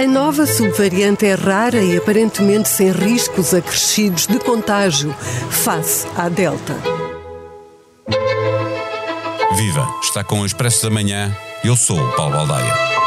A nova subvariante é rara e aparentemente sem riscos acrescidos de contágio face à Delta. Viva! Está com o Expresso da Manhã. Eu sou o Paulo Baldaia.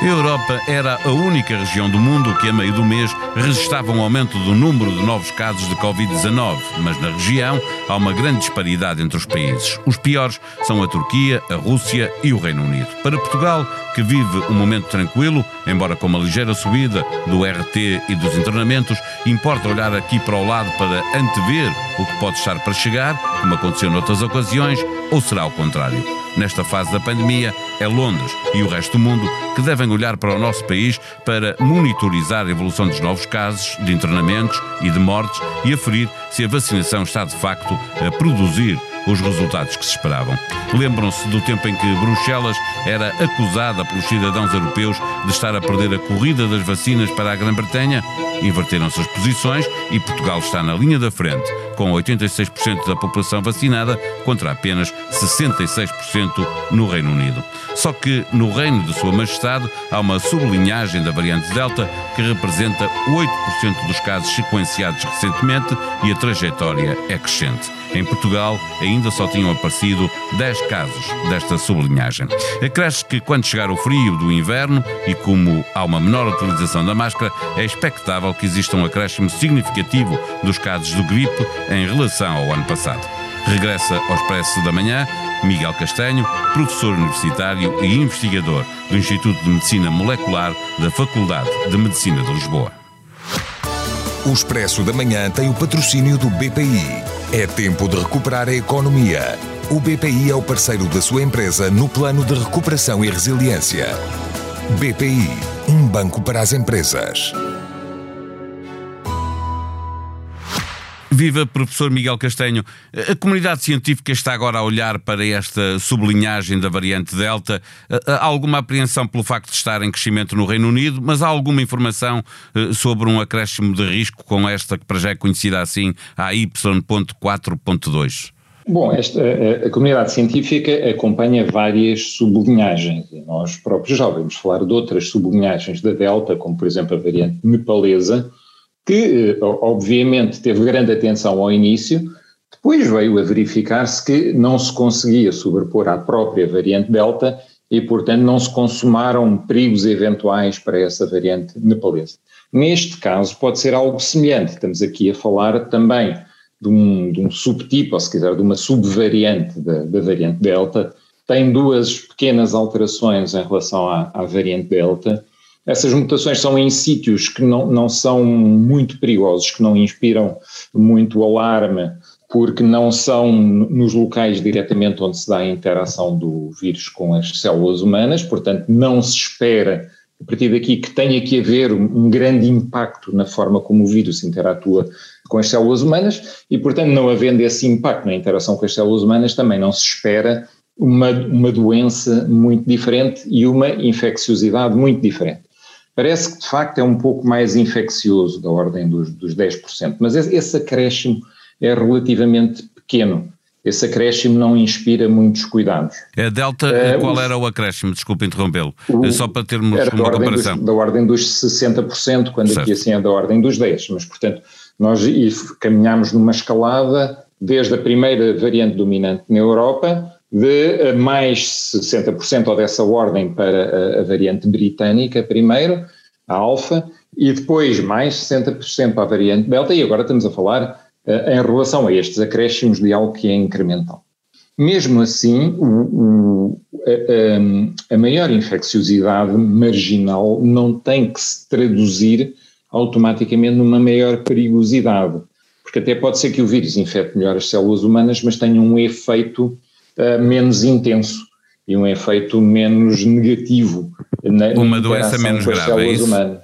A Europa era a única região do mundo que, a meio do mês, registrava um aumento do número de novos casos de Covid-19, mas na região há uma grande disparidade entre os países. Os piores são a Turquia, a Rússia e o Reino Unido. Para Portugal, que vive um momento tranquilo, embora com uma ligeira subida do RT e dos internamentos, importa olhar aqui para o lado para antever o que pode estar para chegar, como aconteceu noutras ocasiões, ou será o contrário? Nesta fase da pandemia, é Londres e o resto do mundo que devem olhar para o nosso país para monitorizar a evolução dos novos casos, de internamentos e de mortes e aferir se a vacinação está de facto a produzir os resultados que se esperavam. Lembram-se do tempo em que Bruxelas era acusada pelos cidadãos europeus de estar a perder a corrida das vacinas para a Grã-Bretanha? Inverteram-se as posições e Portugal está na linha da frente, com 86% da população vacinada contra apenas 66% no Reino Unido. Só que no reino de Sua Majestade há uma sublinhagem da variante Delta que representa 8% dos casos sequenciados recentemente e a trajetória é crescente. Em Portugal, ainda só tinham aparecido 10 casos desta sublinhagem. Acresce que quando chegar o frio do inverno e como há uma menor utilização da máscara, é expectável que exista um acréscimo significativo dos casos de gripe em relação ao ano passado. Regressa ao Expresso da Manhã Miguel Castanho, professor universitário e investigador do Instituto de Medicina Molecular da Faculdade de Medicina de Lisboa. O Expresso da Manhã tem o patrocínio do BPI. É tempo de recuperar a economia. O BPI é o parceiro da sua empresa no plano de recuperação e resiliência. BPI, um banco para as empresas. Viva, professor Miguel Castanho. A comunidade científica está agora a olhar para esta sublinhagem da variante Delta. Há alguma apreensão pelo facto de estar em crescimento no Reino Unido, mas há alguma informação eh, sobre um acréscimo de risco com esta que para já é conhecida assim, a Y.4.2? Bom, esta, a, a, comunidade científica acompanha várias sublinhagens e nós próprios já ouvimos falar de outras sublinhagens da Delta, como por exemplo a variante nepalesa, que eh, obviamente teve grande atenção ao início, depois veio a verificar-se que não se conseguia sobrepor à própria variante Delta e, portanto, não se consumaram perigos eventuais para essa variante nepalesa. Neste caso, pode ser algo semelhante. Estamos aqui a falar também de um, de um subtipo, ou se quiser, de uma subvariante da, da, variante Delta. Tem duas pequenas alterações em relação à, à variante Delta essas mutações são em sítios que não, não são muito perigosos, que não inspiram muito alarme, porque não são nos locais diretamente onde se dá a interação do vírus com as células humanas, portanto, não se espera a partir daqui que tenha que haver um grande impacto na forma como o vírus interatua com as células humanas e, portanto, não havendo esse impacto na interação com as células humanas, também não se espera uma, uma doença muito diferente e uma infecciosidade muito diferente. Parece que de facto é um pouco mais infeccioso, da ordem dos, dos 10%, mas esse acréscimo é relativamente pequeno. Esse acréscimo não inspira muitos cuidados. A Delta, uh, qual era o acréscimo? Desculpe interrompê-lo. Só para termos uma comparação. Dos, da ordem dos 60%, quando certo. aqui assim é da ordem dos 10%. Mas, portanto, nós caminhamos numa escalada desde a primeira variante dominante na Europa de eh, mais 60% ou dessa ordem para a, a variante britânica primeiro, a alfa, e depois mais 60% para a variante delta, e agora estamos a falar uh, em relação a estes acréscimos de algo que é incremental. Mesmo assim, o, o, a, a, maior infecciosidade marginal não tem que se traduzir automaticamente numa maior perigosidade, porque até pode ser que o vírus infecte melhor as células humanas, mas tenha um efeito uh, menos intenso e um efeito menos negativo na Uma doença menos grave, é isso? Humanas.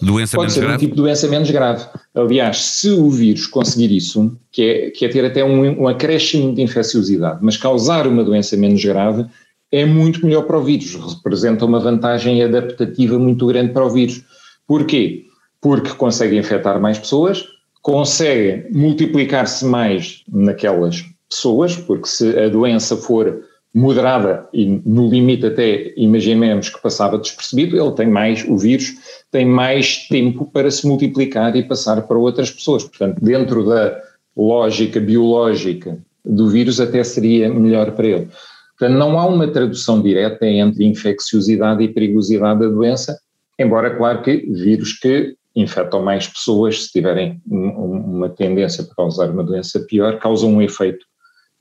Doença Pode menos ser grave? um tipo de doença menos grave. Aliás, se o vírus conseguir isso, que é, que é ter até um, um acréscimo de infecciosidade, mas causar uma doença menos grave, é muito melhor para o vírus, representa uma vantagem adaptativa muito grande para o vírus. Porquê? Porque consegue infectar mais pessoas, consegue multiplicar-se mais naquelas pessoas, porque se a doença for moderada e no limite até imaginemos que passava despercebido, ele tem mais, o vírus tem mais tempo para se multiplicar e passar para outras pessoas. Portanto, dentro da lógica biológica do vírus até seria melhor para ele. Portanto, não há uma tradução direta entre infecciosidade e perigosidade da doença, embora, claro que vírus que infectam mais pessoas, se tiverem uma tendência para causar uma doença pior, causam um efeito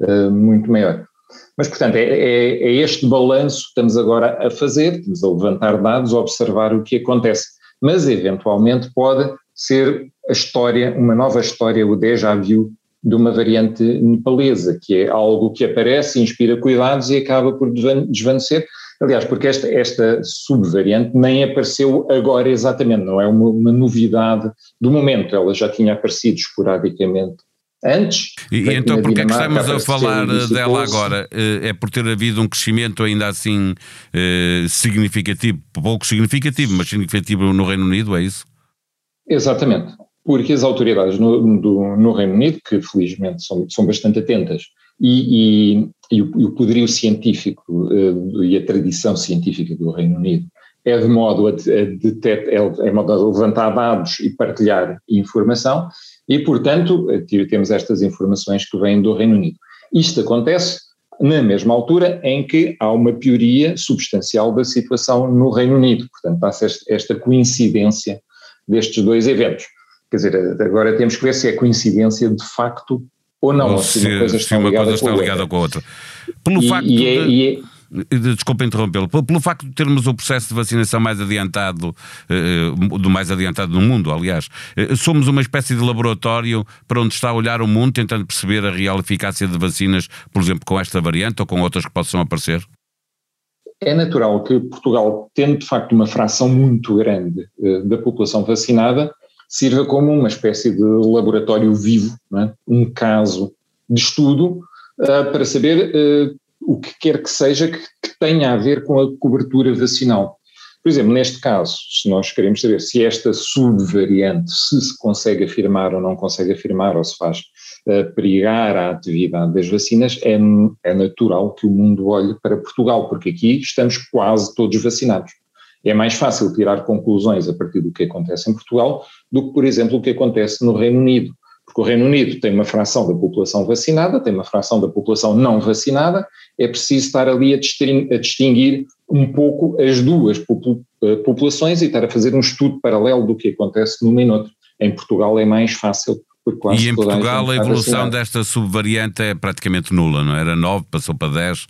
uh, muito maior. Mas, portanto, é, é, é este balanço que estamos agora a fazer, estamos a levantar dados, a observar o que acontece. Mas, eventualmente, pode ser a história, uma nova história, o déjà vu de uma variante nepalesa, que é algo que aparece, inspira cuidados e acaba por desvanecer. Aliás, porque esta, esta subvariante nem apareceu agora exatamente, não é uma, uma novidade do momento, ela já tinha aparecido esporadicamente antes. E, então, porque é que estamos a falar dela agora? Eh, é por ter havido um crescimento ainda assim eh, significativo, pouco significativo, mas significativo no Reino Unido, é isso? Exatamente, porque as autoridades no, do, no Reino Unido, que felizmente são, são bastante atentas, e, e, e, o, e o, poderio científico e a tradição científica do Reino Unido é de modo a, a, detet, é, é modo a levantar dados e partilhar informação, e, portanto, temos estas informações que vêm do Reino Unido. Isto acontece na mesma altura em que há uma pioria substancial da situação no Reino Unido. Portanto, passa esta coincidência destes dois eventos. Quer dizer, agora temos que ver se é coincidência de facto ou não, ou se, se uma coisa está, ligada, coisa está com ligada, com a outra. Pelo e, facto e é, de... e é, Desculpa interrompê-lo. Pelo facto de termos o processo de vacinação mais adiantado, eh, do mais adiantado no mundo, aliás, eh, somos uma espécie de laboratório para onde está a olhar o mundo, tentando perceber a real eficácia de vacinas, por exemplo, com esta variante ou com outras que possam aparecer? É natural que Portugal, tendo de facto uma fração muito grande eh, da população vacinada, sirva como uma espécie de laboratório vivo, é? um caso de estudo para saber o que quer que seja que, que tenha a ver com a cobertura vacinal. Por exemplo, neste caso, se nós queremos saber se esta subvariante, se se consegue afirmar ou não consegue afirmar, ou se faz uh, perigar a atividade das vacinas, é, é natural que o mundo olhe para Portugal, porque aqui estamos quase todos vacinados. É mais fácil tirar conclusões a partir do que acontece em Portugal do que, por exemplo, o que acontece no Reino Unido. Porque o Reino Unido tem uma fração da população vacinada, tem uma fração da população não vacinada, é preciso estar ali a distinguir, um pouco as duas eh, populações e estar a fazer um estudo paralelo do que acontece numa e noutra. Em Portugal é mais fácil. E em Portugal a, a evolução desta subvariante é praticamente nula, não é? era 9, passou para 10.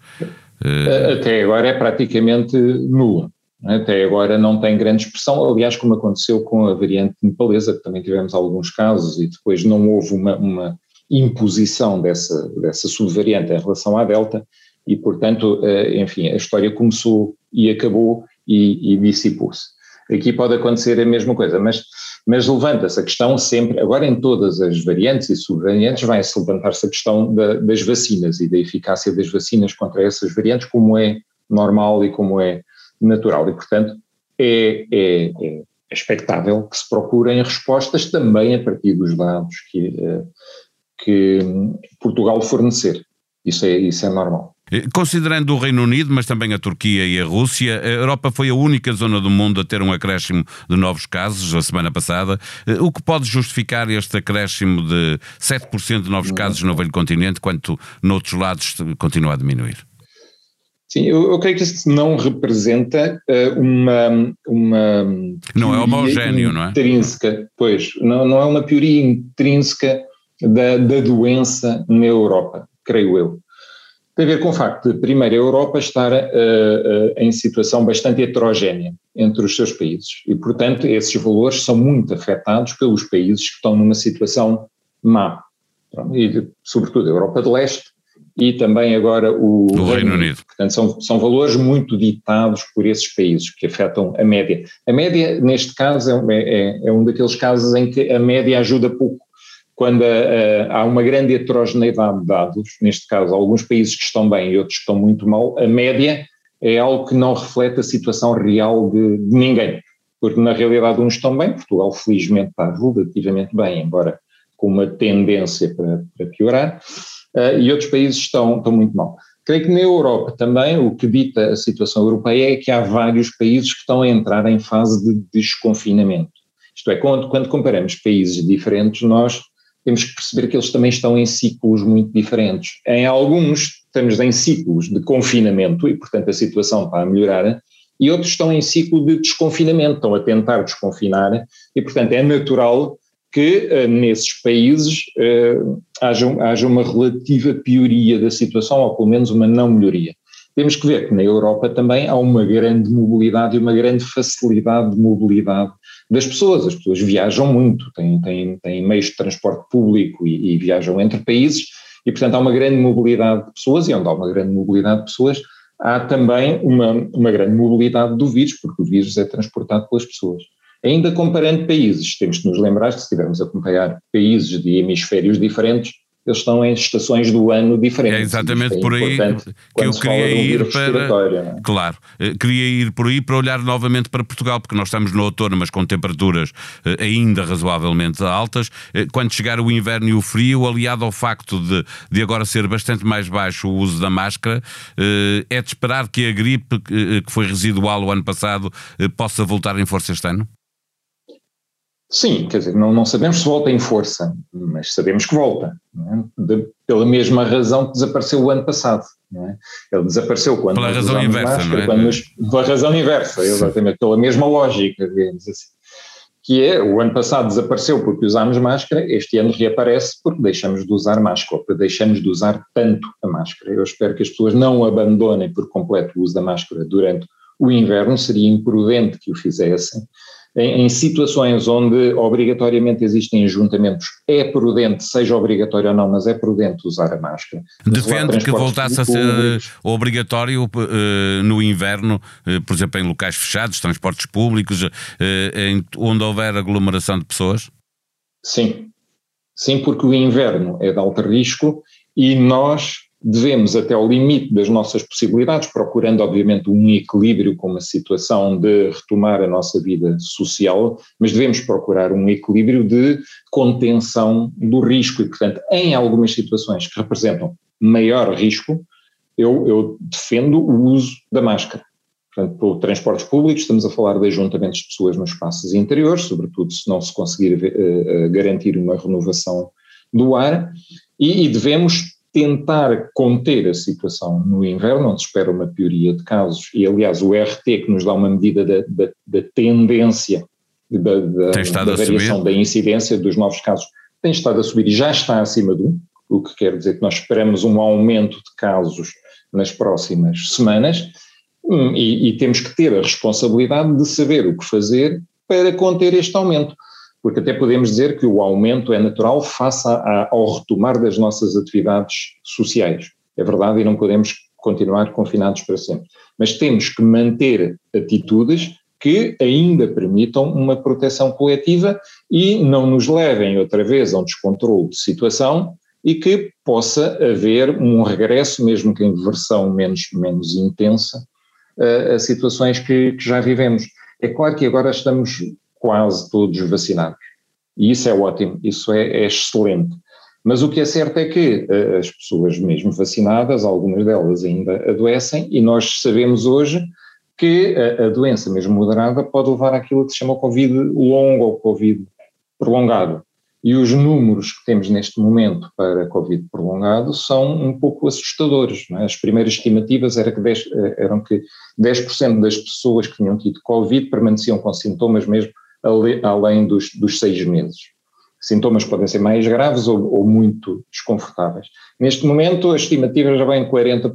Eh, até agora é praticamente nula. Até agora não tem grande expressão, aliás, como aconteceu com a variante nepalesa, que também tivemos alguns casos e depois não houve uma, uma imposição dessa, dessa subvariante em relação à Delta e, portanto, eh, enfim, a história começou e acabou e, e dissipou-se. Aqui pode acontecer a mesma coisa, mas, mas levanta-se a questão sempre, agora em todas as variantes e subvariantes, vai-se levantar-se a questão da, das vacinas e da eficácia das vacinas contra essas variantes, como é normal e como é natural. E, portanto, é, é, é expectável que se procurem respostas também a partir dos dados que, eh, que Portugal fornecer. Isso é, isso é normal. Eh, considerando o Reino Unido, mas também a Turquia e a Rússia, a Europa foi a única zona do mundo a ter um acréscimo de novos casos a semana passada. Eh, o que pode justificar este acréscimo de 7% de novos casos no velho continente, quanto noutros lados continua a diminuir? Sim, eu, eu, creio que isso não representa uh, uma, uma. Não é homogéneo, não é? Intrínseca, pois, não, não é uma pioria intrínseca da, da doença na Europa, creio eu. Tem a ver com o facto de, primeiro, a Europa estar uh, uh, em situação bastante heterogénea entre os seus países e, portanto, esses valores são muito afetados pelos países que estão numa situação má. E, sobretudo, a Europa de Leste e também agora o, o Reino Unido. Portanto, são, são valores muito ditados por esses países que afetam a média. A média, neste caso, é, é, é um daqueles casos em que a média ajuda pouco. Quando a, a, há uma grande heterogeneidade de dados, neste caso, alguns países que estão bem e outros que estão muito mal, a média é algo que não reflete a situação real de, de ninguém. Porque na realidade uns estão bem, Portugal felizmente está relativamente bem, embora com uma tendência para, para piorar, uh, e outros países estão, estão muito mal. Creio que na Europa também o que dita a situação europeia é que há vários países que estão a entrar em fase de desconfinamento. Isto é, quando, quando comparamos países diferentes, nós temos que perceber que eles também estão em ciclos muito diferentes. Em alguns estamos em ciclos de confinamento e, portanto, a situação está a melhorar, e outros estão em ciclo de desconfinamento, estão a tentar desconfinar, e, portanto, é natural que uh, nesses países uh, haja, haja uma relativa pioria da situação, ou pelo menos uma não melhoria. Temos que ver que na Europa também há uma grande mobilidade e uma grande facilidade de mobilidade das pessoas. As pessoas viajam muito, têm, têm, têm meios de transporte público e, e viajam entre países, e portanto há uma grande mobilidade de pessoas, e onde há uma grande mobilidade de pessoas, há também uma, uma grande mobilidade do vírus, porque o vírus é transportado pelas pessoas. Ainda comparando países, temos que nos lembrar que se estivermos a acompanhar países de hemisférios diferentes, eles estão em estações do ano diferentes. É exatamente é por aí que eu queria ir para. É? Claro, eh, queria ir por aí para olhar novamente para Portugal, porque nós estamos no outono, mas com temperaturas eh, ainda razoavelmente altas. Eh, quando chegar o inverno e o frio, aliado ao facto de, de agora ser bastante mais baixo o uso da máscara, é de esperar que a gripe, que foi residual o ano passado, possa voltar em força este ano? Sim, quer dizer, não, não sabemos se volta em força, mas sabemos que volta, é? De, pela mesma razão que desapareceu o ano passado. É? Ele desapareceu quando. Pela razão inversa, máscara, não é? Nos, pela razão inversa, Sim. exatamente, pela mesma lógica, digamos assim. Que é, o ano passado desapareceu porque usámos máscara, este ano reaparece porque deixamos de usar máscara, ou porque deixamos de usar tanto a máscara. Eu espero que as pessoas não abandonem por completo o uso da máscara durante o inverno, seria imprudente que o fizessem em, em, situações onde obrigatoriamente existem ajuntamentos, é prudente, seja obrigatório ou não, mas é prudente usar a máscara. Defende que voltasse a ser obrigatório uh, no inverno, uh, por exemplo, em locais fechados, transportes públicos, uh, em, onde houver aglomeração de pessoas? Sim. Sim, porque o inverno é de alto risco e nós devemos, até ao limite das nossas possibilidades, procurando, obviamente, um equilíbrio com uma situação de retomar a nossa vida social, mas devemos procurar um equilíbrio de contenção do risco e, portanto, em algumas situações que representam maior risco, eu, eu defendo o uso da máscara. Portanto, por transportes públicos, estamos a falar de ajuntamentos de pessoas nos espaços interiores, sobretudo se não se conseguir uh, garantir uma renovação do ar, e, e devemos tentar conter a situação no inverno, onde se espera uma pioria de casos, e aliás o RT que nos dá uma medida da, da, da tendência da, da, da variação da incidência dos novos casos, tem estado a subir e já está acima de 1, o que quer dizer que nós esperamos um aumento de casos nas próximas semanas hum, e, e temos que ter a responsabilidade de saber o que fazer para conter este aumento porque até podemos dizer que o aumento é natural face a, ao retomar das nossas atividades sociais. É verdade e não podemos continuar confinados para sempre. Mas temos que manter atitudes que ainda permitam uma proteção coletiva e não nos levem outra vez a um descontrole de situação e que possa haver um regresso, mesmo que em versão menos, menos intensa, a, a situações que, que já vivemos. É claro que agora estamos quase todos vacinados. E isso é ótimo, isso é, é excelente. Mas o que é certo é que uh, as pessoas mesmo vacinadas, algumas delas ainda adoecem, e nós sabemos hoje que a, a doença mesmo moderada pode levar àquilo que se chama Covid longo ou Covid prolongado. E os números que temos neste momento para Covid prolongado são um pouco assustadores. É? As primeiras estimativas era que 10, eh, eram que 10% das pessoas que tinham tido Covid permaneciam com sintomas mesmo além dos, dos seis meses. Sintomas podem ser mais graves ou, ou, muito desconfortáveis. Neste momento, a estimativa já vem 40%,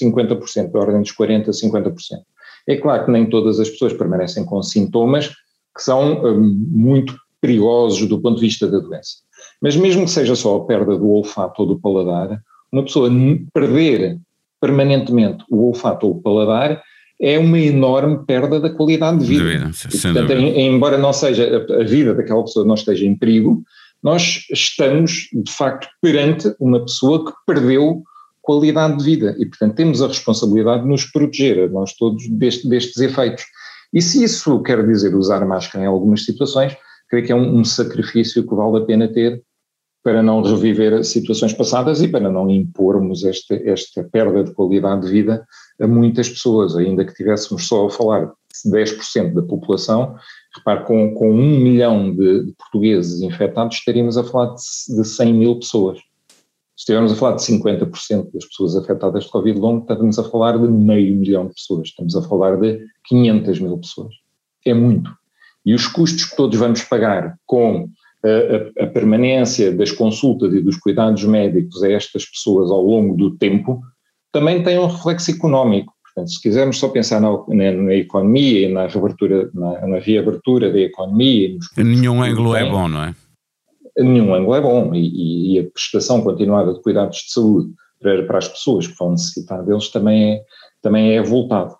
50%, da ordem dos 40% a 50%. É claro que nem todas as pessoas permanecem com sintomas que são um, muito perigosos do ponto de vista da doença. Mas mesmo que seja só a perda do olfato ou do paladar, uma pessoa perder permanentemente o olfato ou o paladar é uma enorme perda da qualidade de vida. De vida e, portanto, em, embora não seja a, a, vida daquela pessoa não esteja em perigo, nós estamos de facto perante uma pessoa que perdeu qualidade de vida e portanto temos a responsabilidade de nos proteger, nós todos, deste, destes efeitos. E se isso quer dizer usar máscara em algumas situações, creio que é um, um sacrifício que vale a pena ter para não reviver situações passadas e para não impormos esta, esta perda de qualidade de vida a muitas pessoas, ainda que tivéssemos só a falar de 10% da população, repare, com, com um milhão de, de, portugueses infectados, estaríamos a falar de, de 100 mil pessoas. Se estivermos a falar de 50% das pessoas afetadas de Covid longo, estamos a falar de meio milhão de pessoas, estamos a falar de 500 mil pessoas. É muito. E os custos que todos vamos pagar com a, a, permanência das consultas e dos cuidados médicos a estas pessoas ao longo do tempo também tem um reflexo económico. Portanto, se quisermos só pensar na, na, na economia e na reabertura, na, na, reabertura da economia. Nenhum ângulo é bom, não é? Nenhum ângulo é bom e, e, a prestação continuada de cuidados de saúde para, para as pessoas que vão necessitar deles também é, também é voltado.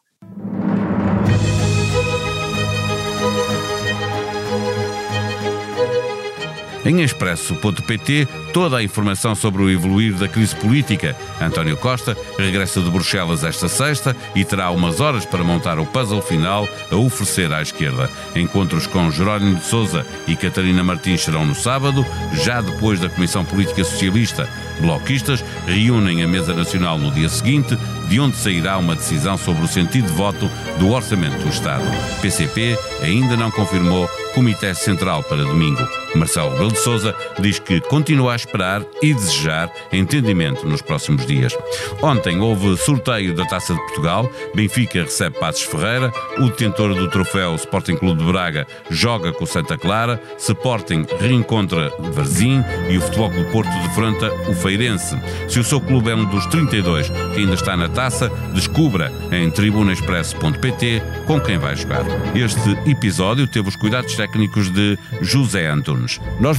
Em expresso.pt, toda a informação sobre o evoluir da crise política. António Costa regressa de Bruxelas esta sexta e terá umas horas para montar o puzzle final a oferecer à esquerda. Encontros com Jerónimo de Sousa e Catarina Martins serão no sábado, já depois da Comissão Política Socialista. Bloquistas reúnem a Mesa Nacional no dia seguinte, de onde sairá uma decisão sobre o sentido de voto do Orçamento do Estado. PCP ainda não confirmou Comitê Central para domingo. Marcelo Rebelo de Sousa diz que continua a esperar e desejar entendimento nos próximos dias. Ontem houve sorteio da Taça de Portugal, Benfica recebe Passos Ferreira, o detentor do troféu Sporting Clube de Braga joga com Santa Clara, Sporting reencontra Varzim e o Futebol Clube Porto defronta o Feirense. Se o seu clube é um dos 32 que ainda está na taça, descubra em tribunaexpress.pt com quem vai jogar. Este episódio teve os cuidados técnicos de José Antunes. Nós